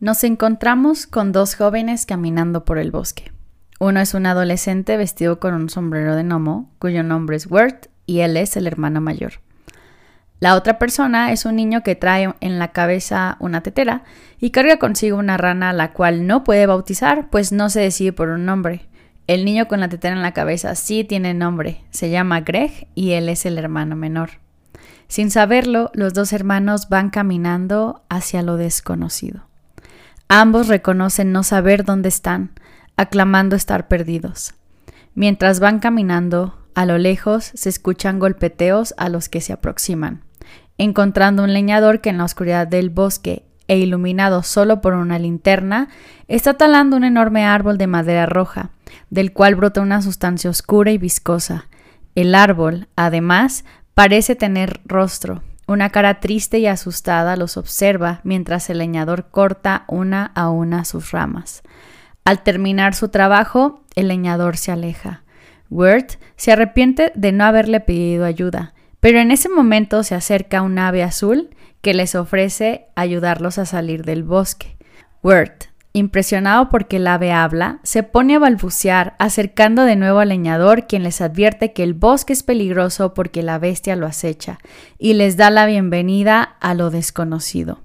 Nos encontramos con dos jóvenes caminando por el bosque. Uno es un adolescente vestido con un sombrero de gnomo, cuyo nombre es Wirt, y él es el hermano mayor. La otra persona es un niño que trae en la cabeza una tetera y carga consigo una rana a la cual no puede bautizar, pues no se decide por un nombre. El niño con la tetera en la cabeza sí tiene nombre, se llama Greg y él es el hermano menor. Sin saberlo, los dos hermanos van caminando hacia lo desconocido. Ambos reconocen no saber dónde están, aclamando estar perdidos. Mientras van caminando, a lo lejos se escuchan golpeteos a los que se aproximan, encontrando un leñador que en la oscuridad del bosque e iluminado solo por una linterna, está talando un enorme árbol de madera roja, del cual brota una sustancia oscura y viscosa. El árbol, además, parece tener rostro, una cara triste y asustada los observa mientras el leñador corta una a una sus ramas. Al terminar su trabajo, el leñador se aleja. Wirt se arrepiente de no haberle pedido ayuda, pero en ese momento se acerca un ave azul que les ofrece ayudarlos a salir del bosque. Wirt Impresionado porque el ave habla, se pone a balbucear, acercando de nuevo al leñador, quien les advierte que el bosque es peligroso porque la bestia lo acecha, y les da la bienvenida a lo desconocido.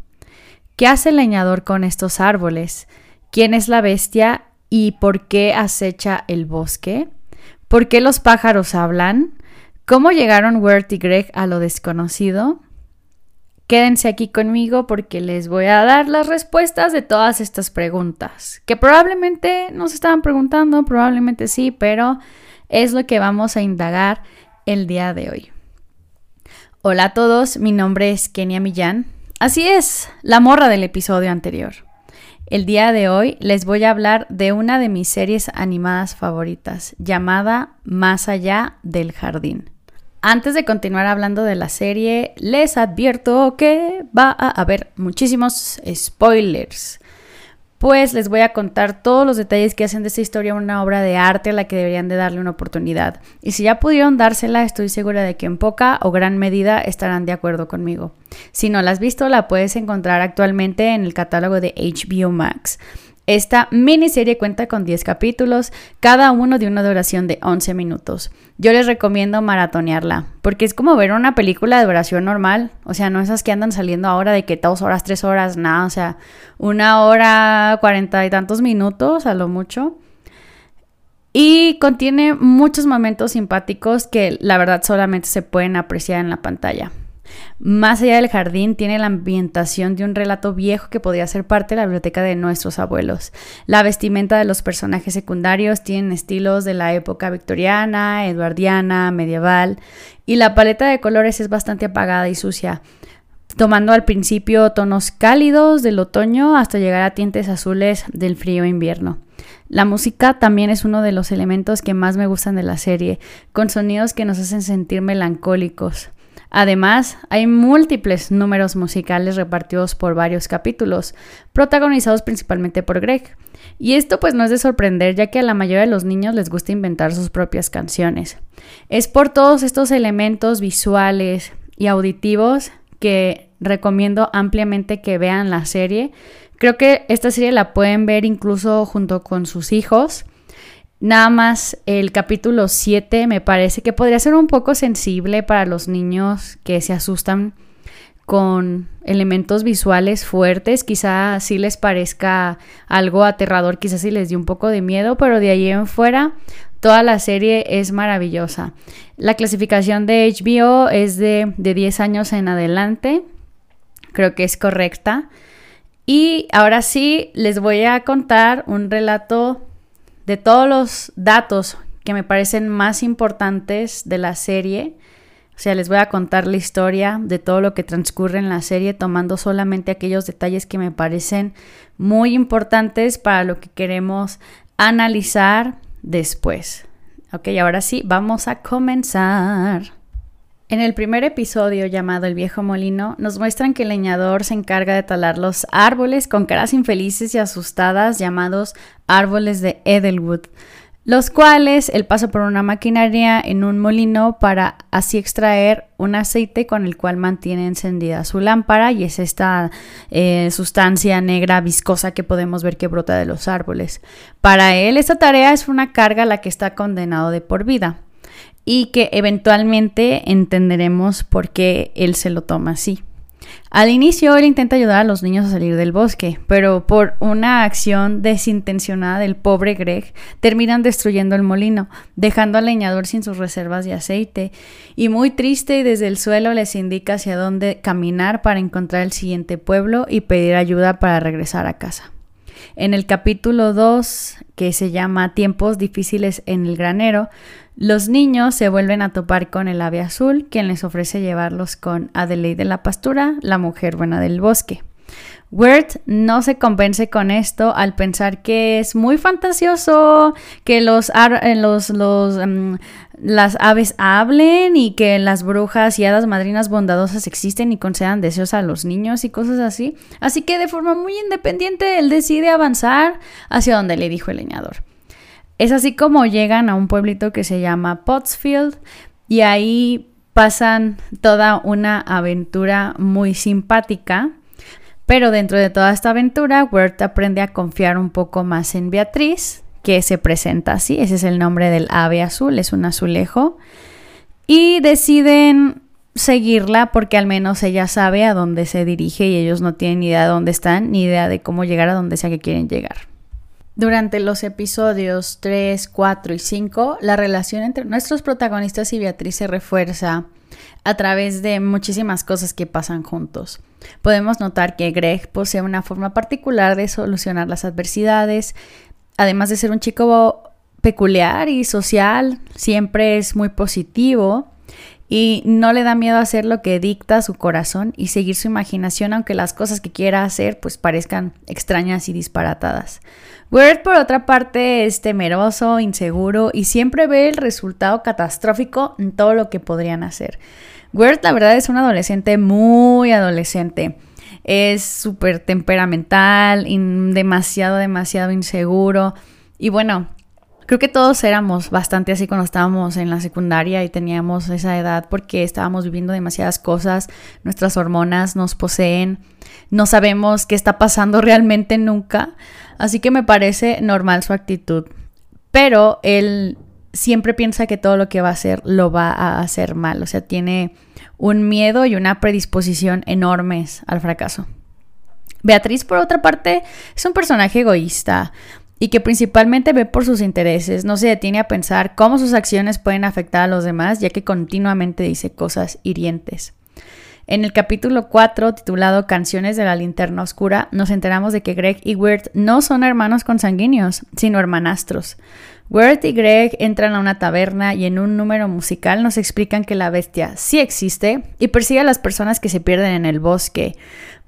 ¿Qué hace el leñador con estos árboles? ¿Quién es la bestia y por qué acecha el bosque? ¿Por qué los pájaros hablan? ¿Cómo llegaron Wirt y Greg a lo desconocido? Quédense aquí conmigo porque les voy a dar las respuestas de todas estas preguntas, que probablemente no se estaban preguntando, probablemente sí, pero es lo que vamos a indagar el día de hoy. Hola a todos, mi nombre es Kenia Millán. Así es, la morra del episodio anterior. El día de hoy les voy a hablar de una de mis series animadas favoritas, llamada Más allá del jardín. Antes de continuar hablando de la serie, les advierto que va a haber muchísimos spoilers. Pues les voy a contar todos los detalles que hacen de esta historia una obra de arte a la que deberían de darle una oportunidad. Y si ya pudieron dársela, estoy segura de que en poca o gran medida estarán de acuerdo conmigo. Si no la has visto, la puedes encontrar actualmente en el catálogo de HBO Max. Esta miniserie cuenta con 10 capítulos, cada uno de una duración de 11 minutos. Yo les recomiendo maratonearla, porque es como ver una película de duración normal, o sea, no esas que andan saliendo ahora de que dos horas, tres horas, nada, o sea, una hora, cuarenta y tantos minutos a lo mucho. Y contiene muchos momentos simpáticos que la verdad solamente se pueden apreciar en la pantalla. Más allá del jardín tiene la ambientación de un relato viejo que podría ser parte de la biblioteca de nuestros abuelos. La vestimenta de los personajes secundarios tienen estilos de la época victoriana, eduardiana, medieval, y la paleta de colores es bastante apagada y sucia, tomando al principio tonos cálidos del otoño hasta llegar a tintes azules del frío invierno. La música también es uno de los elementos que más me gustan de la serie, con sonidos que nos hacen sentir melancólicos. Además, hay múltiples números musicales repartidos por varios capítulos, protagonizados principalmente por Greg. Y esto pues no es de sorprender, ya que a la mayoría de los niños les gusta inventar sus propias canciones. Es por todos estos elementos visuales y auditivos que recomiendo ampliamente que vean la serie. Creo que esta serie la pueden ver incluso junto con sus hijos Nada más el capítulo 7 me parece que podría ser un poco sensible para los niños que se asustan con elementos visuales fuertes, quizá sí les parezca algo aterrador, quizás sí les dio un poco de miedo, pero de ahí en fuera toda la serie es maravillosa. La clasificación de HBO es de, de 10 años en adelante, creo que es correcta. Y ahora sí les voy a contar un relato de todos los datos que me parecen más importantes de la serie, o sea, les voy a contar la historia de todo lo que transcurre en la serie, tomando solamente aquellos detalles que me parecen muy importantes para lo que queremos analizar después. Ok, ahora sí, vamos a comenzar. En el primer episodio llamado El viejo molino, nos muestran que el leñador se encarga de talar los árboles con caras infelices y asustadas llamados árboles de Edelwood. los cuales él pasa por una maquinaria en un molino para así extraer un aceite con el cual mantiene encendida su lámpara y es esta eh, sustancia negra viscosa que podemos ver que brota de los árboles. Para él esta tarea es una carga a la que está condenado de por vida y que eventualmente entenderemos por qué él se lo toma así. Al inicio él intenta ayudar a los niños a salir del bosque, pero por una acción desintencionada del pobre Greg terminan destruyendo el molino, dejando al leñador sin sus reservas de aceite, y muy triste y desde el suelo les indica hacia dónde caminar para encontrar el siguiente pueblo y pedir ayuda para regresar a casa. En el capítulo 2, que se llama Tiempos difíciles en el granero, los niños se vuelven a topar con el ave azul, quien les ofrece llevarlos con Adelaide de la pastura, la mujer buena del bosque. Wirt no se convence con esto al pensar que es muy fantasioso que los, eh, los, em, las aves hablen y que las brujas y hadas madrinas bondadosas existen y concedan deseos a los niños y cosas así. Así que de forma muy independiente él decide avanzar hacia donde le dijo el leñador. Es así como llegan a un pueblito que se llama Pottsfield y ahí pasan toda una aventura muy simpática. Pero dentro de toda esta aventura, Wirt aprende a confiar un poco más en Beatriz, que se presenta así, ese es el nombre del ave azul, es un azulejo, y deciden seguirla porque al menos ella sabe a dónde se dirige y ellos no tienen ni idea de dónde están, ni idea de cómo llegar a donde sea que quieren llegar. Durante los episodios 3, 4 y 5, la relación entre nuestros protagonistas y Beatriz se refuerza a través de muchísimas cosas que pasan juntos. Podemos notar que Greg posee una forma particular de solucionar las adversidades, además de ser un chico peculiar y social, siempre es muy positivo y no le da miedo hacer lo que dicta su corazón y seguir su imaginación aunque las cosas que quiera hacer pues parezcan extrañas y disparatadas. Weird por otra parte es temeroso, inseguro y siempre ve el resultado catastrófico en todo lo que podrían hacer. Weird la verdad es un adolescente muy adolescente. Es súper temperamental, demasiado, demasiado inseguro. Y bueno, Creo que todos éramos bastante así cuando estábamos en la secundaria y teníamos esa edad porque estábamos viviendo demasiadas cosas, nuestras hormonas nos poseen, no sabemos qué está pasando realmente nunca, así que me parece normal su actitud. Pero él siempre piensa que todo lo que va a hacer lo va a hacer mal, o sea, tiene un miedo y una predisposición enormes al fracaso. Beatriz, por otra parte, es un personaje egoísta y que principalmente ve por sus intereses, no se detiene a pensar cómo sus acciones pueden afectar a los demás, ya que continuamente dice cosas hirientes. En el capítulo 4, titulado Canciones de la linterna oscura, nos enteramos de que Greg y Wirt no son hermanos consanguíneos, sino hermanastros. Wirt y Greg entran a una taberna y en un número musical nos explican que la bestia sí existe y persigue a las personas que se pierden en el bosque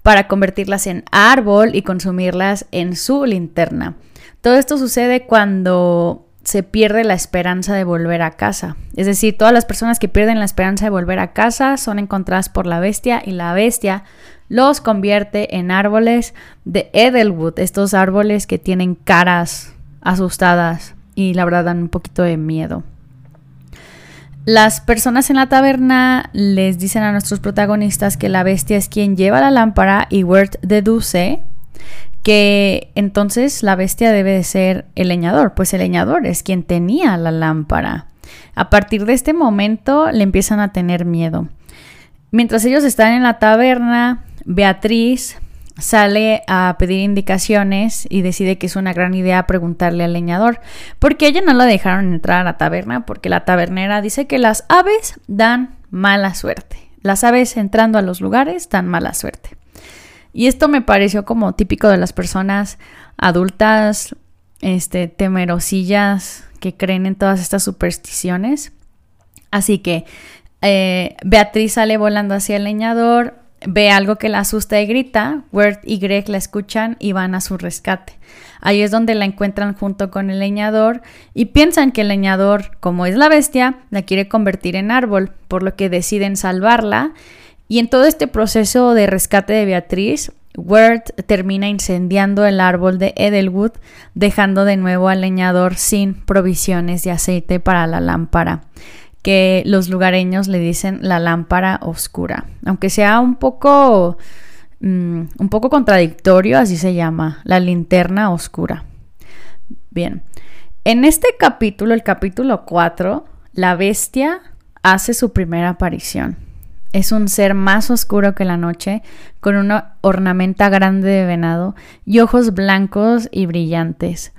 para convertirlas en árbol y consumirlas en su linterna. Todo esto sucede cuando se pierde la esperanza de volver a casa. Es decir, todas las personas que pierden la esperanza de volver a casa son encontradas por la bestia y la bestia los convierte en árboles de Edelwood, estos árboles que tienen caras asustadas y la verdad dan un poquito de miedo. Las personas en la taberna les dicen a nuestros protagonistas que la bestia es quien lleva la lámpara y Wirt deduce que entonces la bestia debe de ser el leñador, pues el leñador es quien tenía la lámpara. A partir de este momento le empiezan a tener miedo. Mientras ellos están en la taberna, Beatriz sale a pedir indicaciones y decide que es una gran idea preguntarle al leñador, porque ella no la dejaron entrar a la taberna, porque la tabernera dice que las aves dan mala suerte. Las aves entrando a los lugares dan mala suerte. Y esto me pareció como típico de las personas adultas, este, temerosillas que creen en todas estas supersticiones. Así que eh, Beatriz sale volando hacia el leñador, ve algo que la asusta y grita, Word y Greg la escuchan y van a su rescate. Ahí es donde la encuentran junto con el leñador y piensan que el leñador, como es la bestia, la quiere convertir en árbol, por lo que deciden salvarla y en todo este proceso de rescate de Beatriz, Wirt termina incendiando el árbol de Edelwood, dejando de nuevo al leñador sin provisiones de aceite para la lámpara, que los lugareños le dicen la lámpara oscura. Aunque sea un poco, mm, un poco contradictorio, así se llama, la linterna oscura. Bien, en este capítulo, el capítulo 4, la bestia hace su primera aparición. Es un ser más oscuro que la noche, con una ornamenta grande de venado y ojos blancos y brillantes.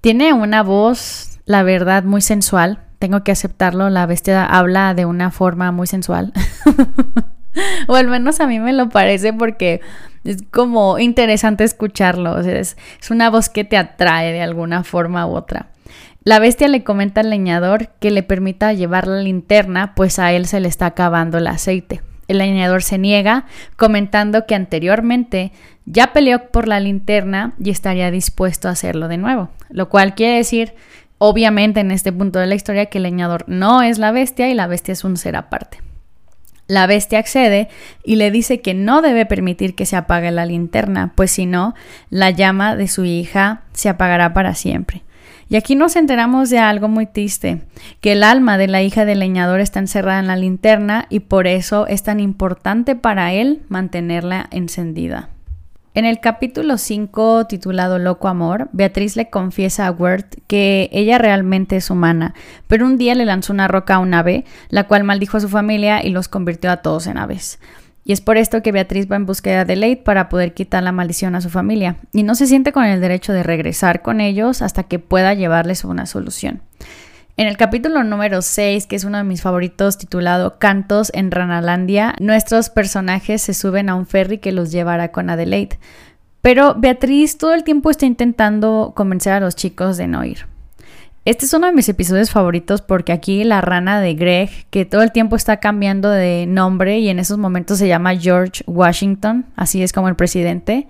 Tiene una voz, la verdad, muy sensual. Tengo que aceptarlo, la bestia habla de una forma muy sensual. o al menos a mí me lo parece porque es como interesante escucharlo. es, es una voz que te atrae de alguna forma u otra. La bestia le comenta al leñador que le permita llevar la linterna, pues a él se le está acabando el aceite. El leñador se niega, comentando que anteriormente ya peleó por la linterna y estaría dispuesto a hacerlo de nuevo, lo cual quiere decir, obviamente en este punto de la historia, que el leñador no es la bestia y la bestia es un ser aparte. La bestia accede y le dice que no debe permitir que se apague la linterna, pues si no, la llama de su hija se apagará para siempre. Y aquí nos enteramos de algo muy triste, que el alma de la hija del leñador está encerrada en la linterna y por eso es tan importante para él mantenerla encendida. En el capítulo 5, titulado Loco Amor, Beatriz le confiesa a Wirt que ella realmente es humana, pero un día le lanzó una roca a un ave, la cual maldijo a su familia y los convirtió a todos en aves. Y es por esto que Beatriz va en búsqueda de Leigh para poder quitar la maldición a su familia, y no se siente con el derecho de regresar con ellos hasta que pueda llevarles una solución. En el capítulo número 6, que es uno de mis favoritos titulado Cantos en Ranalandia, nuestros personajes se suben a un ferry que los llevará con Adelaide. Pero Beatriz todo el tiempo está intentando convencer a los chicos de no ir. Este es uno de mis episodios favoritos porque aquí la rana de Greg, que todo el tiempo está cambiando de nombre y en esos momentos se llama George Washington, así es como el presidente,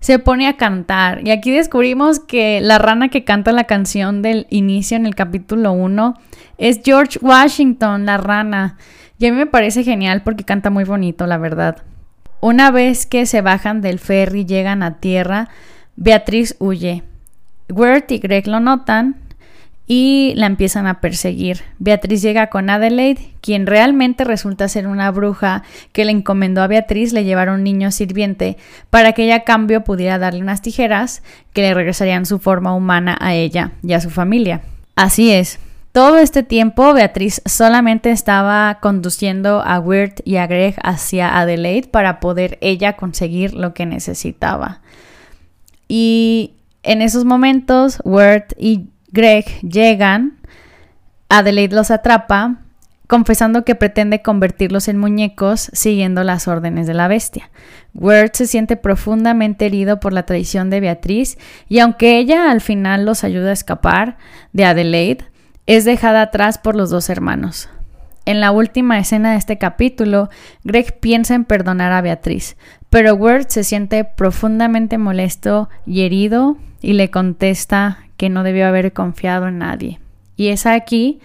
se pone a cantar. Y aquí descubrimos que la rana que canta la canción del inicio en el capítulo 1 es George Washington, la rana. Y a mí me parece genial porque canta muy bonito, la verdad. Una vez que se bajan del ferry y llegan a tierra, Beatriz huye. Wirt y Greg lo notan y la empiezan a perseguir. Beatriz llega con Adelaide, quien realmente resulta ser una bruja que le encomendó a Beatriz le llevar un niño sirviente para que ella a cambio pudiera darle unas tijeras que le regresarían su forma humana a ella y a su familia. Así es. Todo este tiempo Beatriz solamente estaba conduciendo a Wirt y a Greg hacia Adelaide para poder ella conseguir lo que necesitaba. Y en esos momentos Wirt y Greg llegan, Adelaide los atrapa, confesando que pretende convertirlos en muñecos siguiendo las órdenes de la bestia. Wirt se siente profundamente herido por la traición de Beatriz y aunque ella al final los ayuda a escapar de Adelaide, es dejada atrás por los dos hermanos. En la última escena de este capítulo, Greg piensa en perdonar a Beatriz, pero Wirt se siente profundamente molesto y herido y le contesta que no debió haber confiado en nadie. Y es aquí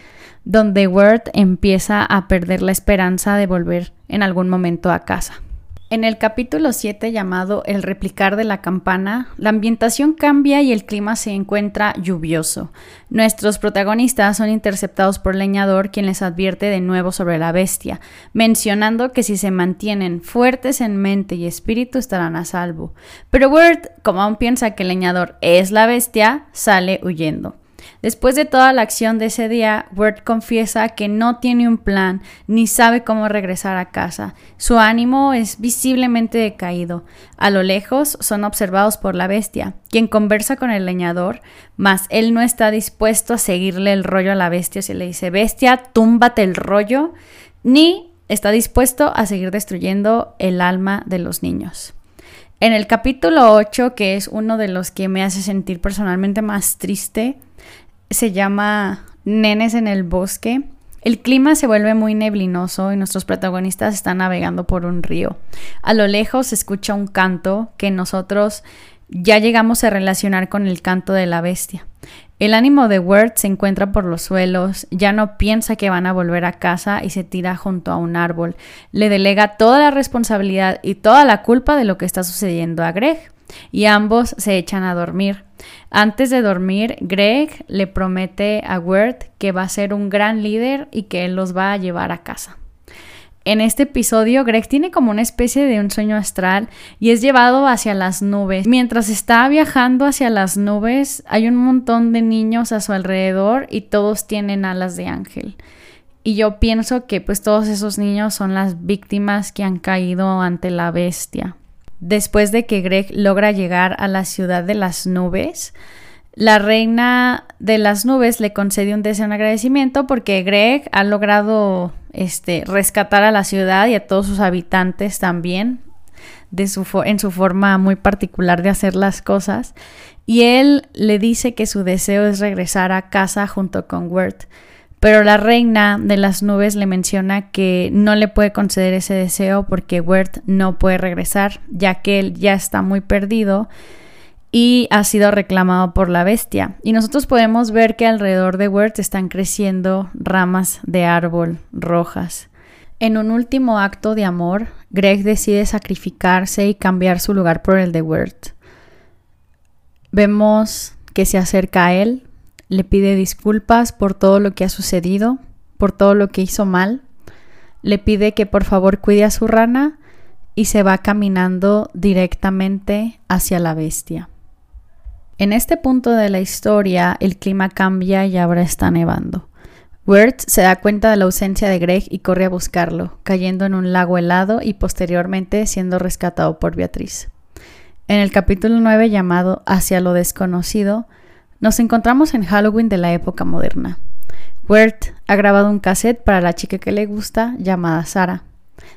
donde Wirt empieza a perder la esperanza de volver en algún momento a casa. En el capítulo 7 llamado El replicar de la campana, la ambientación cambia y el clima se encuentra lluvioso. Nuestros protagonistas son interceptados por leñador quien les advierte de nuevo sobre la bestia, mencionando que si se mantienen fuertes en mente y espíritu estarán a salvo. Pero Wirt, como aún piensa que el leñador es la bestia, sale huyendo. Después de toda la acción de ese día, Wirt confiesa que no tiene un plan ni sabe cómo regresar a casa. Su ánimo es visiblemente decaído. A lo lejos son observados por la bestia, quien conversa con el leñador, mas él no está dispuesto a seguirle el rollo a la bestia. Se le dice, bestia, túmbate el rollo, ni está dispuesto a seguir destruyendo el alma de los niños. En el capítulo 8, que es uno de los que me hace sentir personalmente más triste, se llama Nenes en el bosque. El clima se vuelve muy neblinoso y nuestros protagonistas están navegando por un río. A lo lejos se escucha un canto que nosotros ya llegamos a relacionar con el canto de la bestia. El ánimo de Wirt se encuentra por los suelos, ya no piensa que van a volver a casa y se tira junto a un árbol. Le delega toda la responsabilidad y toda la culpa de lo que está sucediendo a Greg y ambos se echan a dormir. Antes de dormir, Greg le promete a Wirt que va a ser un gran líder y que él los va a llevar a casa. En este episodio, Greg tiene como una especie de un sueño astral y es llevado hacia las nubes. Mientras está viajando hacia las nubes, hay un montón de niños a su alrededor y todos tienen alas de ángel. Y yo pienso que pues todos esos niños son las víctimas que han caído ante la bestia. Después de que Greg logra llegar a la ciudad de las nubes, la reina de las nubes le concede un deseo de agradecimiento porque Greg ha logrado este, rescatar a la ciudad y a todos sus habitantes también en su forma muy particular de hacer las cosas. Y él le dice que su deseo es regresar a casa junto con Wirt. Pero la reina de las nubes le menciona que no le puede conceder ese deseo porque Wirt no puede regresar, ya que él ya está muy perdido y ha sido reclamado por la bestia. Y nosotros podemos ver que alrededor de Wirt están creciendo ramas de árbol rojas. En un último acto de amor, Greg decide sacrificarse y cambiar su lugar por el de Wirt. Vemos que se acerca a él, le pide disculpas por todo lo que ha sucedido, por todo lo que hizo mal, le pide que por favor cuide a su rana y se va caminando directamente hacia la bestia. En este punto de la historia, el clima cambia y ahora está nevando. Wirt se da cuenta de la ausencia de Greg y corre a buscarlo, cayendo en un lago helado y posteriormente siendo rescatado por Beatriz. En el capítulo 9 llamado Hacia lo desconocido, nos encontramos en Halloween de la época moderna. Wirt ha grabado un cassette para la chica que le gusta llamada Sara.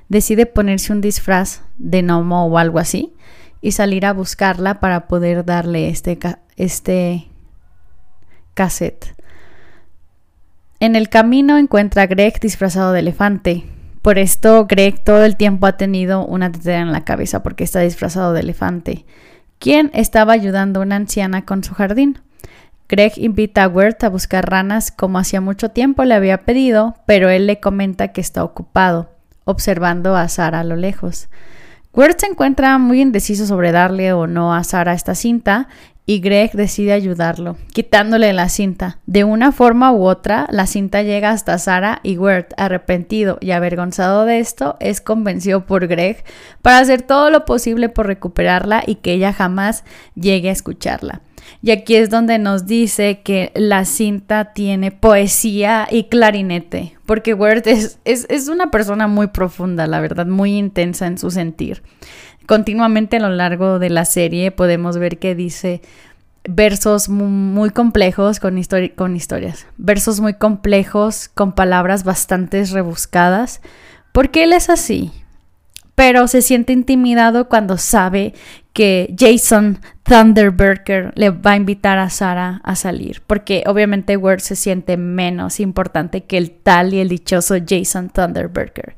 Decide ponerse un disfraz de gnomo o algo así y salir a buscarla para poder darle este, este cassette. En el camino encuentra a Greg disfrazado de elefante. Por esto Greg todo el tiempo ha tenido una tetera en la cabeza porque está disfrazado de elefante. ¿Quién estaba ayudando a una anciana con su jardín? Greg invita a Wirt a buscar ranas como hacía mucho tiempo le había pedido, pero él le comenta que está ocupado, observando a Sara a lo lejos. Wirt se encuentra muy indeciso sobre darle o no a Sara esta cinta y Greg decide ayudarlo, quitándole la cinta. De una forma u otra, la cinta llega hasta Sara y Wirt, arrepentido y avergonzado de esto, es convencido por Greg para hacer todo lo posible por recuperarla y que ella jamás llegue a escucharla. Y aquí es donde nos dice que la cinta tiene poesía y clarinete, porque Word es, es, una persona muy profunda, la verdad, muy intensa en su sentir. Continuamente a lo largo de la serie podemos ver que dice versos muy, complejos con, con historias, versos muy complejos con palabras bastante rebuscadas, porque él es así, pero se siente intimidado cuando sabe que Jason Thunderberger le va a invitar a Sara a salir, porque obviamente Word se siente menos importante que el tal y el dichoso Jason Thunderberger.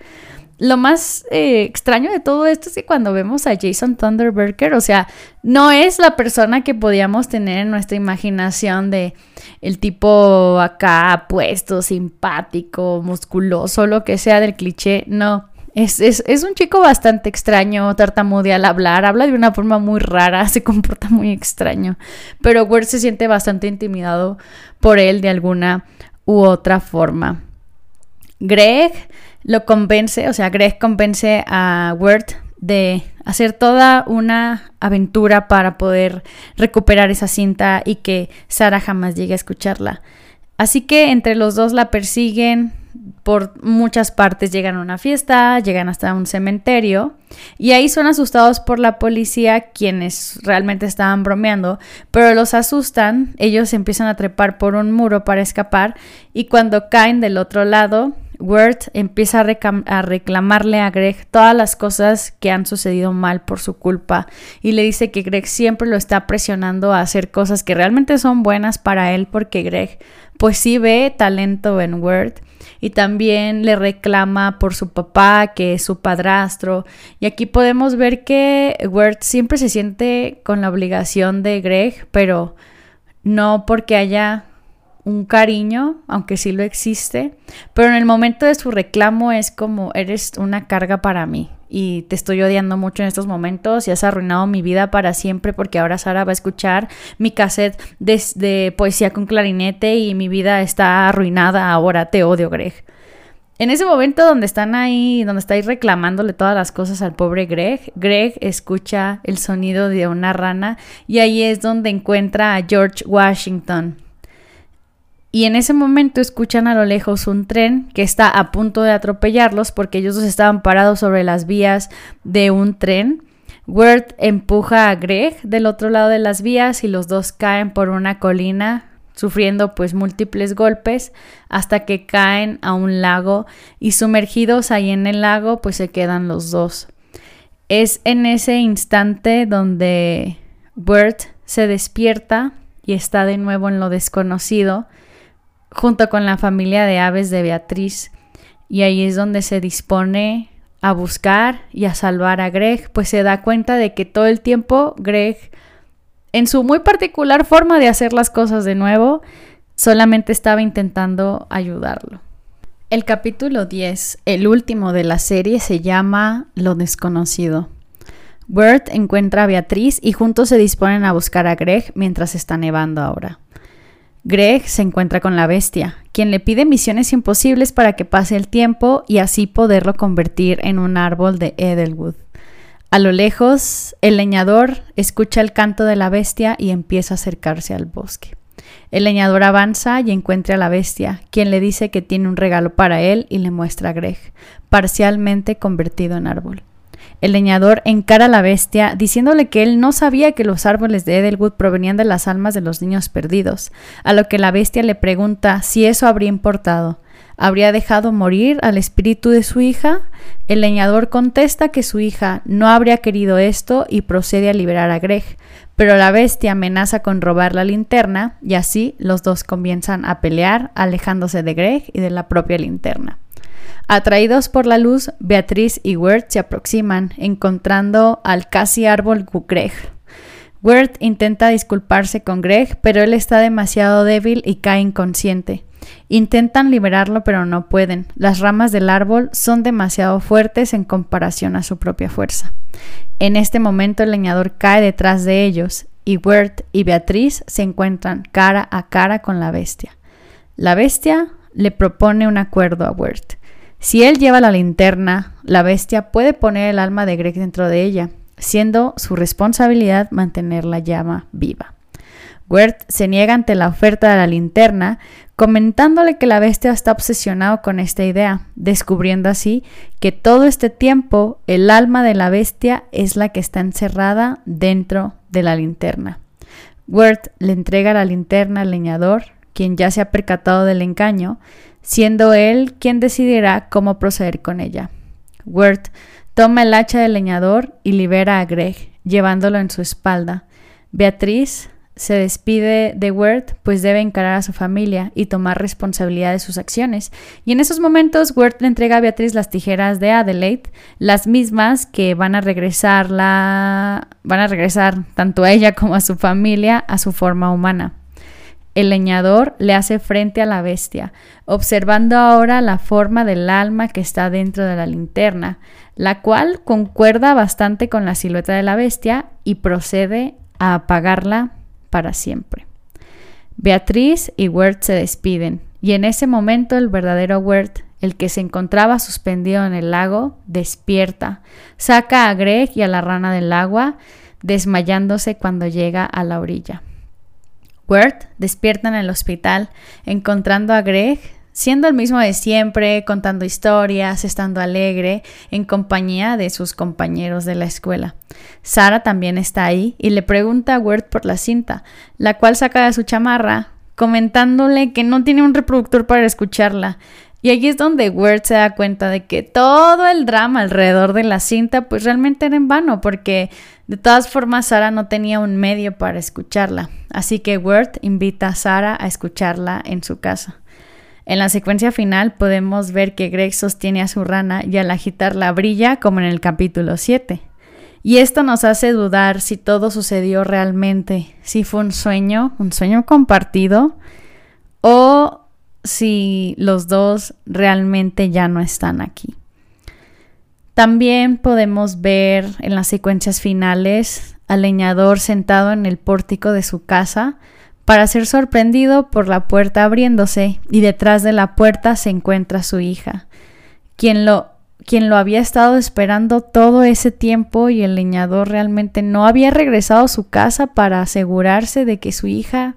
Lo más eh, extraño de todo esto es que cuando vemos a Jason Thunderberger, o sea, no es la persona que podíamos tener en nuestra imaginación de el tipo acá puesto, simpático, musculoso, lo que sea del cliché, no. Es, un chico bastante extraño, tartamude al hablar, habla de una forma muy rara, se comporta muy extraño, pero Wirt se siente bastante intimidado por él de alguna u otra forma. Greg lo convence, o sea, Greg convence a Wirt de hacer toda una aventura para poder recuperar esa cinta y que Sara jamás llegue a escucharla. Así que entre los dos la persiguen, por muchas partes llegan a una fiesta, llegan hasta un cementerio y ahí son asustados por la policía quienes realmente estaban bromeando, pero los asustan, ellos empiezan a trepar por un muro para escapar y cuando caen del otro lado, Wirt empieza a, reclamarle a Greg todas las cosas que han sucedido mal por su culpa y le dice que Greg siempre lo está presionando a hacer cosas que realmente son buenas para él porque Greg pues sí ve talento en Wirt y también le reclama por su papá, que es su padrastro. Y aquí podemos ver que Wirt siempre se siente con la obligación de Greg, pero no porque haya un cariño, aunque sí lo existe, pero en el momento de su reclamo es como eres una carga para mí y te estoy odiando mucho en estos momentos y has arruinado mi vida para siempre porque ahora Sara va a escuchar mi cassette de, poesía con clarinete y mi vida está arruinada ahora, te odio Greg. En ese momento donde están ahí, donde estáis reclamándole todas las cosas al pobre Greg, Greg escucha el sonido de una rana y ahí es donde encuentra a George Washington. Y en ese momento escuchan a lo lejos un tren que está a punto de atropellarlos porque ellos dos estaban parados sobre las vías de un tren. Word empuja a Greg del otro lado de las vías y los dos caen por una colina sufriendo pues múltiples golpes hasta que caen a un lago y sumergidos ahí en el lago pues se quedan los dos. Es en ese instante donde Bert se despierta y está de nuevo en lo desconocido junto con la familia de aves de Beatriz y ahí es donde se dispone a buscar y a salvar a Greg, pues se da cuenta de que todo el tiempo Greg en su muy particular forma de hacer las cosas de nuevo, solamente estaba intentando ayudarlo. El capítulo 10, el último de la serie, se llama Lo desconocido. Bert encuentra a Beatriz y juntos se disponen a buscar a Greg mientras está nevando ahora. Greg se encuentra con la bestia, quien le pide misiones imposibles para que pase el tiempo y así poderlo convertir en un árbol de Edelwood. A lo lejos, el leñador escucha el canto de la bestia y empieza a acercarse al bosque. El leñador avanza y encuentra a la bestia, quien le dice que tiene un regalo para él y le muestra a Greg, parcialmente convertido en árbol. El leñador encara a la bestia diciéndole que él no sabía que los árboles de Edelwood provenían de las almas de los niños perdidos, a lo que la bestia le pregunta si eso habría importado habría dejado morir al espíritu de su hija? El leñador contesta que su hija no habría querido esto y procede a liberar a Greg, pero la bestia amenaza con robar la linterna y así los dos comienzan a pelear alejándose de Greg y de la propia linterna. Atraídos por la luz, Beatriz y Wirt se aproximan, encontrando al casi árbol Greg. Wirt intenta disculparse con Greg, pero él está demasiado débil y cae inconsciente. Intentan liberarlo pero no pueden. Las ramas del árbol son demasiado fuertes en comparación a su propia fuerza. En este momento el leñador cae detrás de ellos y Wirt y Beatriz se encuentran cara a cara con la bestia. La bestia le propone un acuerdo a Wirt. Si él lleva la linterna, la bestia puede poner el alma de Greg dentro de ella, siendo su responsabilidad mantener la llama viva. Wirt se niega ante la oferta de la linterna, comentándole que la bestia está obsesionado con esta idea, descubriendo así que todo este tiempo el alma de la bestia es la que está encerrada dentro de la linterna. Wirt le entrega la linterna al leñador, quien ya se ha percatado del engaño, siendo él quien decidirá cómo proceder con ella. Wirt toma el hacha del leñador y libera a Greg, llevándolo en su espalda. Beatriz se despide de Wirt, pues debe encarar a su familia y tomar responsabilidad de sus acciones. Y en esos momentos, Wirt le entrega a Beatriz las tijeras de Adelaide, las mismas que van a regresar la... van a regresar tanto a ella como a su familia a su forma humana. El leñador le hace frente a la bestia, observando ahora la forma del alma que está dentro de la linterna, la cual concuerda bastante con la silueta de la bestia y procede a apagarla para siempre. Beatriz y Wirt se despiden, y en ese momento el verdadero Wirt, el que se encontraba suspendido en el lago, despierta, saca a Greg y a la rana del agua, desmayándose cuando llega a la orilla. Wirt despierta en el hospital, encontrando a Greg siendo el mismo de siempre, contando historias, estando alegre, en compañía de sus compañeros de la escuela. Sara también está ahí y le pregunta a Wirt por la cinta, la cual saca de su chamarra, comentándole que no tiene un reproductor para escucharla. Y aquí es donde Wirt se da cuenta de que todo el drama alrededor de la cinta pues realmente era en vano porque de todas formas Sara no tenía un medio para escucharla. Así que Wirt invita a Sara a escucharla en su casa. En la secuencia final podemos ver que Greg sostiene a su rana y al agitarla brilla como en el capítulo 7. Y esto nos hace dudar si todo sucedió realmente, si fue un sueño, un sueño compartido, o si los dos realmente ya no están aquí. También podemos ver en las secuencias finales al leñador sentado en el pórtico de su casa para ser sorprendido por la puerta abriéndose y detrás de la puerta se encuentra su hija, quien lo, quien lo había estado esperando todo ese tiempo y el leñador realmente no había regresado a su casa para asegurarse de que su hija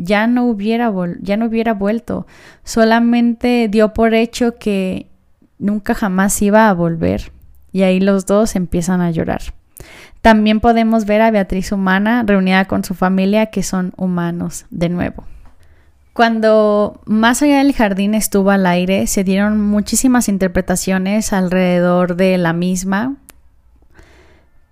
ya no hubiera, ya no hubiera vuelto, solamente dio por hecho que nunca jamás iba a volver. Y ahí los dos empiezan a llorar. También podemos ver a Beatriz humana reunida con su familia que son humanos de nuevo. Cuando Más allá del jardín estuvo al aire, se dieron muchísimas interpretaciones alrededor de la misma,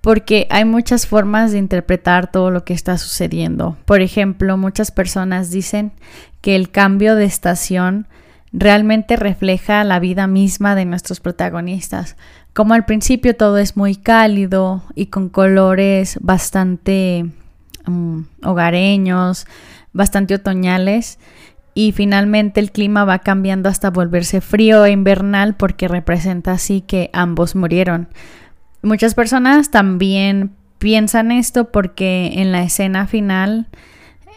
porque hay muchas formas de interpretar todo lo que está sucediendo. Por ejemplo, muchas personas dicen que el cambio de estación realmente refleja la vida misma de nuestros protagonistas. Como al principio todo es muy cálido y con colores bastante mm, hogareños, bastante otoñales, y finalmente el clima va cambiando hasta volverse frío e invernal porque representa así que ambos murieron. Muchas personas también piensan esto porque en la escena final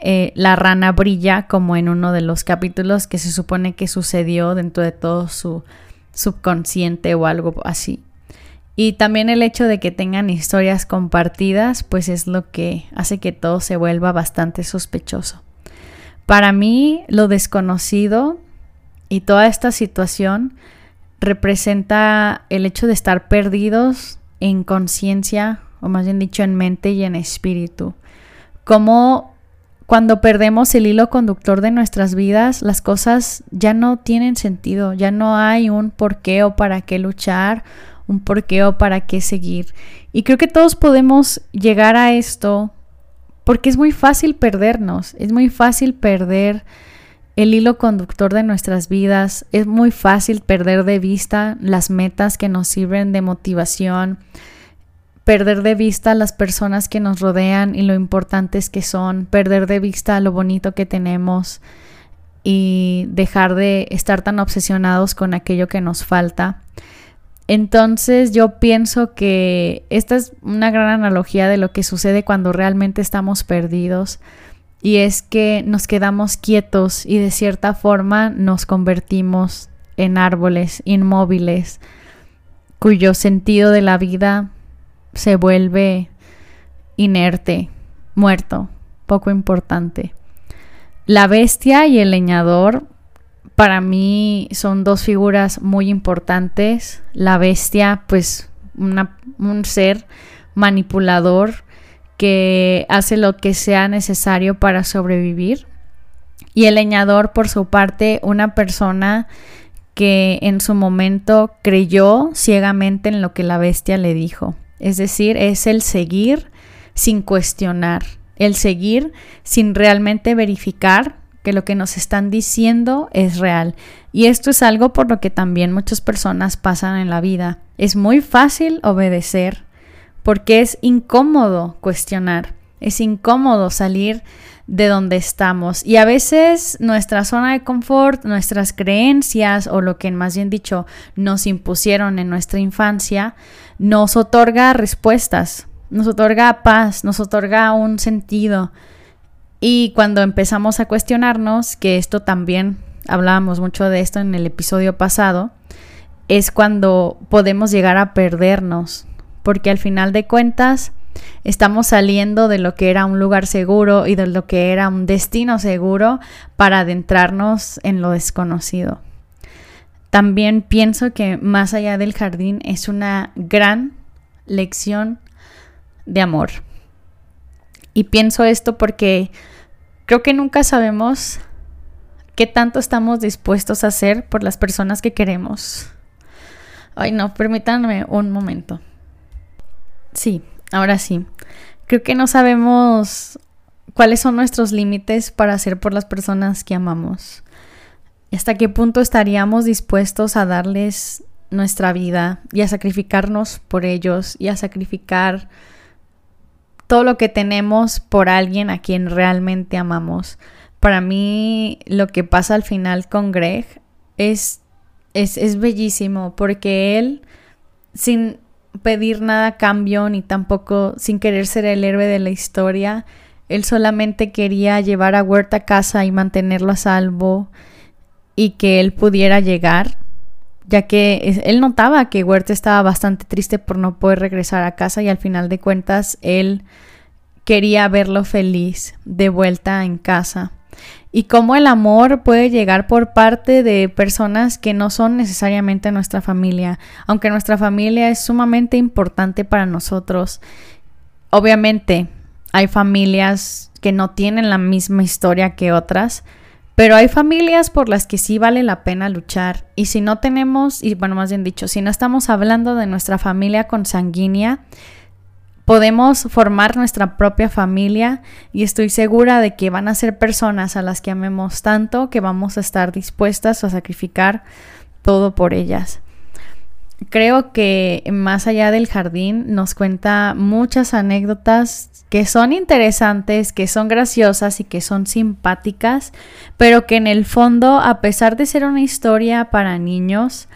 eh, la rana brilla como en uno de los capítulos que se supone que sucedió dentro de todo su subconsciente o algo así. Y también el hecho de que tengan historias compartidas, pues es lo que hace que todo se vuelva bastante sospechoso. Para mí, lo desconocido y toda esta situación representa el hecho de estar perdidos en conciencia, o más bien dicho, en mente y en espíritu. Como cuando perdemos el hilo conductor de nuestras vidas, las cosas ya no tienen sentido, ya no hay un por qué o para qué luchar, un por qué o para qué seguir. Y creo que todos podemos llegar a esto porque es muy fácil perdernos, es muy fácil perder el hilo conductor de nuestras vidas, es muy fácil perder de vista las metas que nos sirven de motivación, perder de vista las personas que nos rodean y lo importantes que son, perder de vista lo bonito que tenemos y dejar de estar tan obsesionados con aquello que nos falta. Entonces yo pienso que esta es una gran analogía de lo que sucede cuando realmente estamos perdidos y es que nos quedamos quietos y de cierta forma nos convertimos en árboles inmóviles cuyo sentido de la vida se vuelve inerte, muerto, poco importante. La bestia y el leñador para mí son dos figuras muy importantes. La bestia, pues un ser manipulador que hace lo que sea necesario para sobrevivir. Y el leñador, por su parte, una persona que en su momento creyó ciegamente en lo que la bestia le dijo. Es decir, es el seguir sin cuestionar, el seguir sin realmente verificar que lo que nos están diciendo es real. Y esto es algo por lo que también muchas personas pasan en la vida. Es muy fácil obedecer porque es incómodo cuestionar, es incómodo salir de donde estamos. Y a veces nuestra zona de confort, nuestras creencias o lo que más bien dicho nos impusieron en nuestra infancia, nos otorga respuestas, nos otorga paz, nos otorga un sentido. Y cuando empezamos a cuestionarnos, que esto también hablábamos mucho de esto en el episodio pasado, es cuando podemos llegar a perdernos, porque al final de cuentas, Estamos saliendo de lo que era un lugar seguro y de lo que era un destino seguro para adentrarnos en lo desconocido. También pienso que más allá del jardín es una gran lección de amor. Y pienso esto porque creo que nunca sabemos qué tanto estamos dispuestos a hacer por las personas que queremos. Ay, no, permítanme un momento. Sí, Ahora sí, creo que no sabemos cuáles son nuestros límites para hacer por las personas que amamos. ¿Hasta qué punto estaríamos dispuestos a darles nuestra vida y a sacrificarnos por ellos y a sacrificar todo lo que tenemos por alguien a quien realmente amamos. Para mí lo que pasa al final con Greg es, es, es bellísimo porque él, sin pedir nada a cambio ni tampoco sin querer ser el héroe de la historia, él solamente quería llevar a Huerta a casa y mantenerlo a salvo y que él pudiera llegar, ya que él notaba que Huerta estaba bastante triste por no poder regresar a casa y al final de cuentas él quería verlo feliz de vuelta en casa. Y cómo el amor puede llegar por parte de personas que no son necesariamente nuestra familia, aunque nuestra familia es sumamente importante para nosotros. Obviamente, hay familias que no tienen la misma historia que otras, pero hay familias por las que sí vale la pena luchar. Y si no tenemos, y bueno, más bien dicho, si no estamos hablando de nuestra familia consanguínea, podemos formar nuestra propia familia y estoy segura de que van a ser personas a las que amemos tanto que vamos a estar dispuestas a sacrificar todo por ellas. Creo que más allá del jardín nos cuenta muchas anécdotas que son interesantes, que son graciosas y que son simpáticas, pero que en el fondo, a pesar de ser una historia para niños,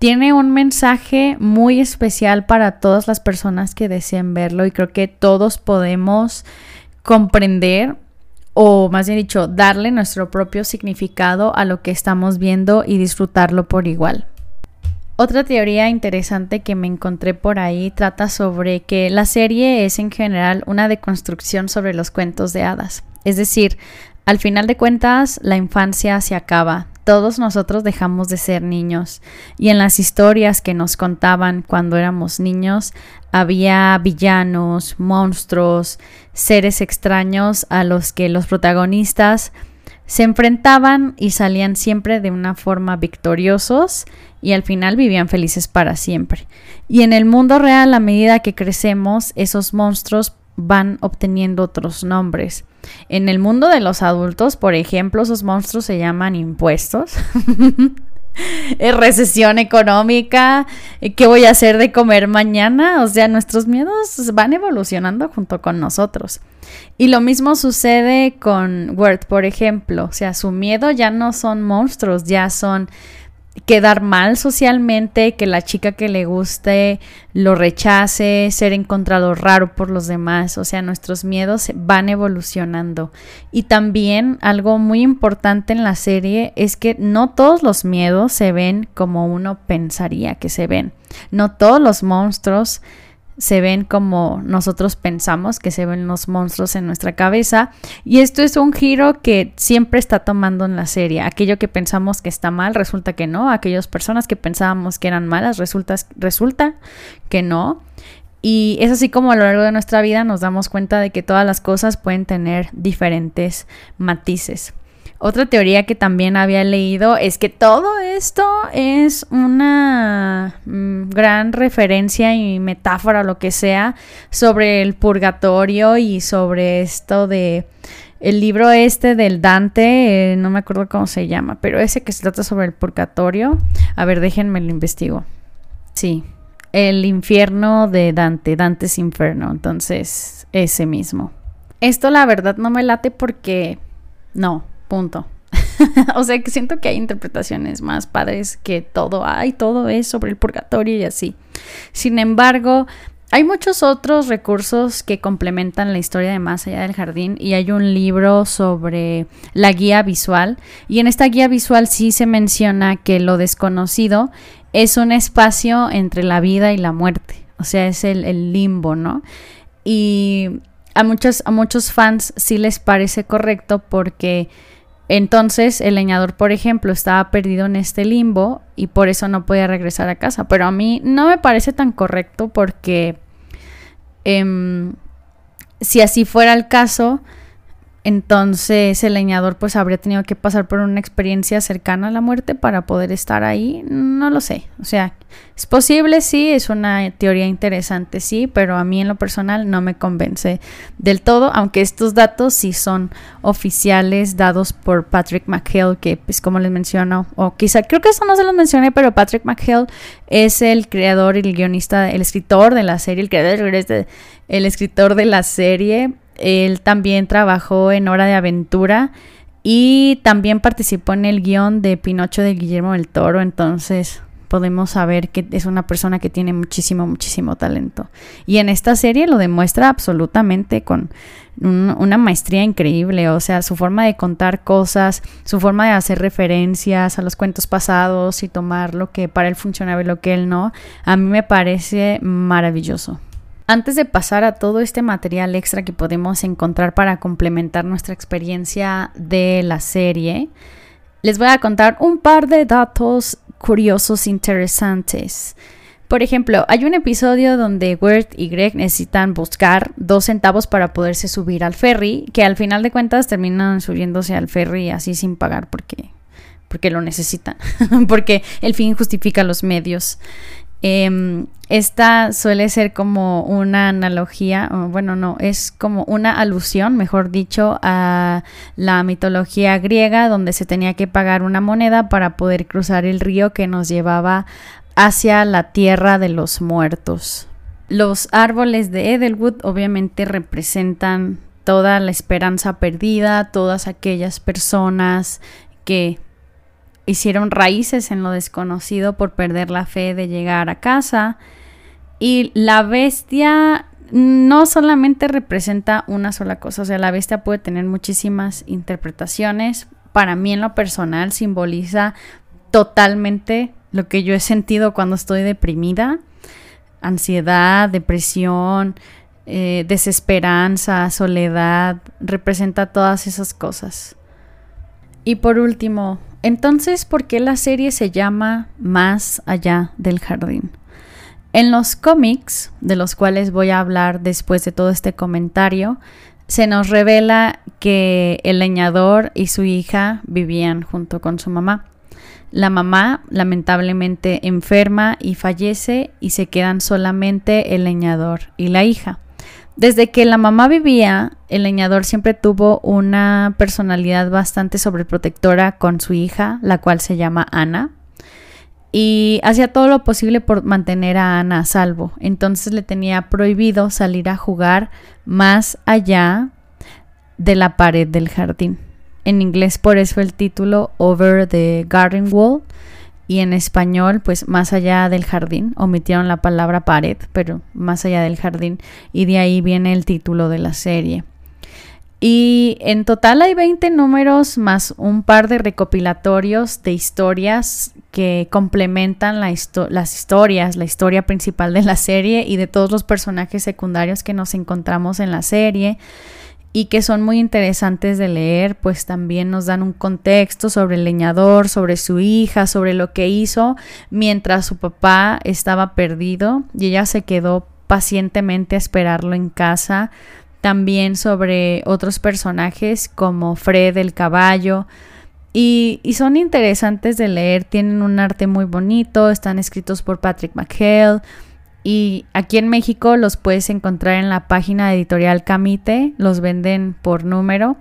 tiene un mensaje muy especial para todas las personas que deseen verlo y creo que todos podemos comprender o más bien dicho, darle nuestro propio significado a lo que estamos viendo y disfrutarlo por igual. Otra teoría interesante que me encontré por ahí trata sobre que la serie es en general una deconstrucción sobre los cuentos de hadas. Es decir, al final de cuentas, la infancia se acaba. Todos nosotros dejamos de ser niños y en las historias que nos contaban cuando éramos niños había villanos, monstruos, seres extraños a los que los protagonistas se enfrentaban y salían siempre de una forma victoriosos y al final vivían felices para siempre. Y en el mundo real, a medida que crecemos, esos monstruos van obteniendo otros nombres. En el mundo de los adultos, por ejemplo, esos monstruos se llaman impuestos. recesión económica, qué voy a hacer de comer mañana, o sea, nuestros miedos van evolucionando junto con nosotros. Y lo mismo sucede con Word, por ejemplo, o sea, su miedo ya no son monstruos, ya son quedar mal socialmente, que la chica que le guste lo rechace, ser encontrado raro por los demás, o sea, nuestros miedos van evolucionando. Y también algo muy importante en la serie es que no todos los miedos se ven como uno pensaría que se ven. No todos los monstruos se ven como nosotros pensamos que se ven los monstruos en nuestra cabeza. Y esto es un giro que siempre está tomando en la serie. Aquello que pensamos que está mal, resulta que no. Aquellas personas que pensábamos que eran malas, resulta, resulta que no. Y es así como a lo largo de nuestra vida nos damos cuenta de que todas las cosas pueden tener diferentes matices. Otra teoría que también había leído es que todo esto es una mm, gran referencia y metáfora, lo que sea, sobre el purgatorio y sobre esto de el libro este del Dante, eh, no me acuerdo cómo se llama, pero ese que se trata sobre el purgatorio. A ver, déjenme lo investigo. Sí, el infierno de Dante, Dante's Inferno, entonces ese mismo. Esto la verdad no me late porque no, Punto. o sea que siento que hay interpretaciones más padres que todo. Hay todo es sobre el purgatorio y así. Sin embargo, hay muchos otros recursos que complementan la historia de Más allá del jardín y hay un libro sobre la guía visual y en esta guía visual sí se menciona que lo desconocido es un espacio entre la vida y la muerte, o sea, es el, el limbo, ¿no? Y a muchos, a muchos fans sí les parece correcto porque entonces el leñador, por ejemplo, estaba perdido en este limbo y por eso no podía regresar a casa. Pero a mí no me parece tan correcto porque em, si así fuera el caso, entonces el leñador pues habría tenido que pasar por una experiencia cercana a la muerte para poder estar ahí. No lo sé. O sea, es posible, sí, es una teoría interesante, sí, pero a mí en lo personal no me convence del todo, aunque estos datos sí son oficiales dados por Patrick McHale, que pues como les menciono, o quizá creo que eso no se los mencioné, pero Patrick McHale es el creador y el guionista, el escritor de la serie, el creador, el escritor de la serie él también trabajó en Hora de Aventura y también participó en el guion de Pinocho de Guillermo del Toro, entonces podemos saber que es una persona que tiene muchísimo, muchísimo talento. Y en esta serie lo demuestra absolutamente con una maestría increíble, o sea, su forma de contar cosas, su forma de hacer referencias a los cuentos pasados y tomar lo que para él funcionaba y lo que él no, a mí me parece maravilloso. Antes de pasar a todo este material extra que podemos encontrar para complementar nuestra experiencia de la serie, les voy a contar un par de datos curiosos interesantes. Por ejemplo, hay un episodio donde Wirt y Greg necesitan buscar dos centavos para poderse subir al ferry, que al final de cuentas terminan subiéndose al ferry así sin pagar porque, porque lo necesitan, porque el fin justifica los medios. Em, esta suele ser como una analogía, bueno, no, es como una alusión, mejor dicho, a la mitología griega, donde se tenía que pagar una moneda para poder cruzar el río que nos llevaba hacia la tierra de los muertos. Los árboles de Edelwood obviamente representan toda la esperanza perdida, todas aquellas personas que hicieron raíces en lo desconocido por perder la fe de llegar a casa. Y la bestia no solamente representa una sola cosa, o sea, la bestia puede tener muchísimas interpretaciones. Para mí en lo personal simboliza totalmente lo que yo he sentido cuando estoy deprimida. Ansiedad, depresión, eh, desesperanza, soledad, representa todas esas cosas. Y por último, entonces, ¿por qué la serie se llama Más allá del jardín? En los cómics, de los cuales voy a hablar después de todo este comentario, se nos revela que el leñador y su hija vivían junto con su mamá. La mamá lamentablemente enferma y fallece y se quedan solamente el leñador y la hija. Desde que la mamá vivía, el leñador siempre tuvo una personalidad bastante sobreprotectora con su hija, la cual se llama Ana, y hacía todo lo posible por mantener a Ana a salvo. Entonces le tenía prohibido salir a jugar más allá de la pared del jardín. En inglés por eso el título Over the Garden Wall y en español, pues más allá del jardín, omitieron la palabra pared, pero más allá del jardín, y de ahí viene el título de la serie. Y en total hay 20 números más un par de recopilatorios de historias que complementan las historias, la historia principal de la serie y de todos los personajes secundarios que nos encontramos en la serie y que son muy interesantes de leer, pues también nos dan un contexto sobre el leñador, sobre su hija, sobre lo que hizo mientras su papá estaba perdido y ella se quedó pacientemente a esperarlo en casa. También sobre otros personajes como Fred el caballo. Y, son interesantes de leer, tienen un arte muy bonito, están escritos por Patrick McHale y aquí en México los puedes encontrar en la página editorial Camite, los venden por número.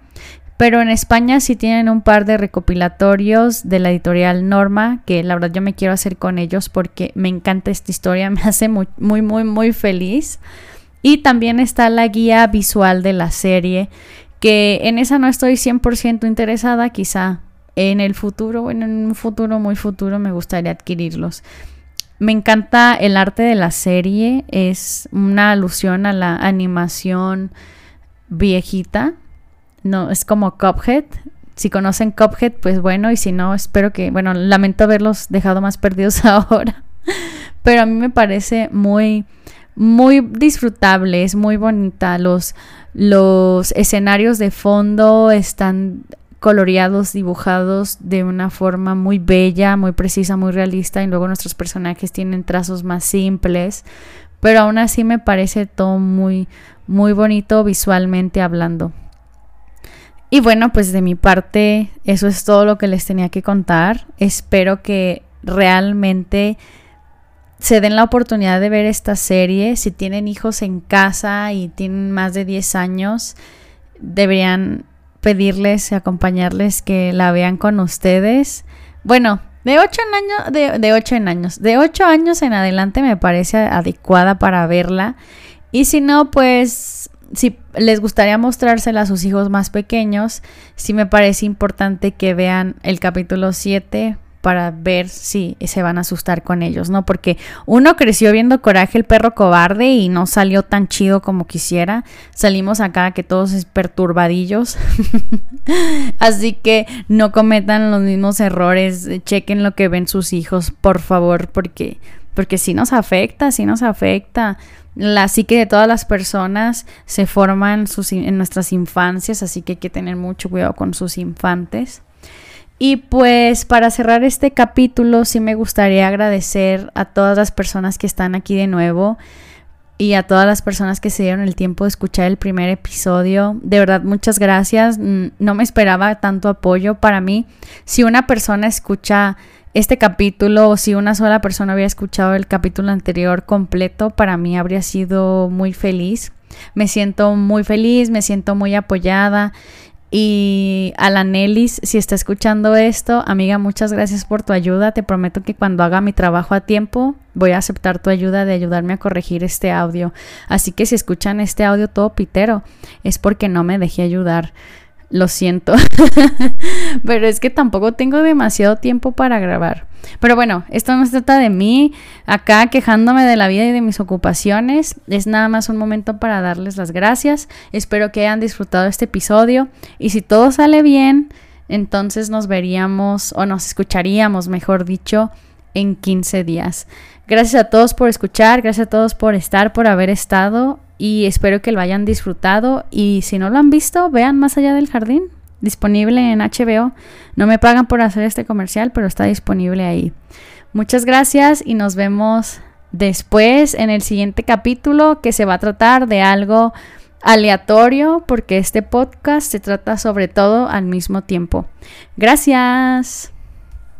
Pero en España sí tienen un par de recopilatorios de la editorial Norma, que la verdad yo me quiero hacer con ellos porque me encanta esta historia, me hace muy, muy, muy, muy feliz. Y también está la guía visual de la serie, que en esa no estoy 100% interesada, quizá en el futuro, bueno, en un futuro muy futuro me gustaría adquirirlos. Me encanta el arte de la serie, es una alusión a la animación viejita, no, es como Cuphead. Si conocen Cuphead, pues bueno, y si no, espero que, bueno, lamento haberlos dejado más perdidos ahora, pero a mí me parece muy, muy disfrutable, es muy bonita, los, los escenarios de fondo están coloreados, dibujados de una forma muy bella, muy precisa, muy realista y luego nuestros personajes tienen trazos más simples, pero aún así me parece todo muy muy bonito visualmente hablando. Y bueno, pues de mi parte, eso es todo lo que les tenía que contar. Espero que realmente se den la oportunidad de ver esta serie. Si tienen hijos en casa y tienen más de 10 años, deberían pedirles y acompañarles que la vean con ustedes. Bueno, de 8 en años, de, 8 en años, de 8 años en adelante me parece adecuada para verla. Y si no, pues si les gustaría mostrársela a sus hijos más pequeños, sí me parece importante que vean el capítulo 7 para ver si se van a asustar con ellos, ¿no? Porque uno creció viendo Coraje el perro cobarde y no salió tan chido como quisiera. Salimos acá que todos es perturbadillos. Así que no cometan los mismos errores, chequen lo que ven sus hijos, por favor, porque porque sí nos afecta, sí nos afecta. La psique de todas las personas se forman sus, en nuestras infancias, así que hay que tener mucho cuidado con sus infantes. Y pues para cerrar este capítulo sí me gustaría agradecer a todas las personas que están aquí de nuevo y a todas las personas que se dieron el tiempo de escuchar el primer episodio. De verdad, muchas gracias. No me esperaba tanto apoyo para mí. Si una persona escucha este capítulo o si una sola persona hubiera escuchado el capítulo anterior completo, para mí habría sido muy feliz. Me siento muy feliz, me siento muy apoyada y a la Nelis, si está escuchando esto, amiga, muchas gracias por tu ayuda. Te prometo que cuando haga mi trabajo a tiempo, voy a aceptar tu ayuda de ayudarme a corregir este audio. Así que si escuchan este audio todo pitero, es porque no me dejé ayudar. Lo siento. Pero es que tampoco tengo demasiado tiempo para grabar. Pero bueno, esto no se trata de mí acá quejándome de la vida y de mis ocupaciones. Es nada más un momento para darles las gracias. Espero que hayan disfrutado este episodio. Y si todo sale bien, entonces nos veríamos o nos escucharíamos, mejor dicho, en 15 días. Gracias a todos por escuchar, gracias a todos por estar, por haber estado y espero que lo hayan disfrutado y si no lo han visto, vean Más allá del jardín, disponible en HBO. No me pagan por hacer este comercial, pero está disponible ahí. Muchas gracias y nos vemos después en el siguiente capítulo que se va a tratar de algo aleatorio porque este podcast se trata sobre todo al mismo tiempo. Gracias.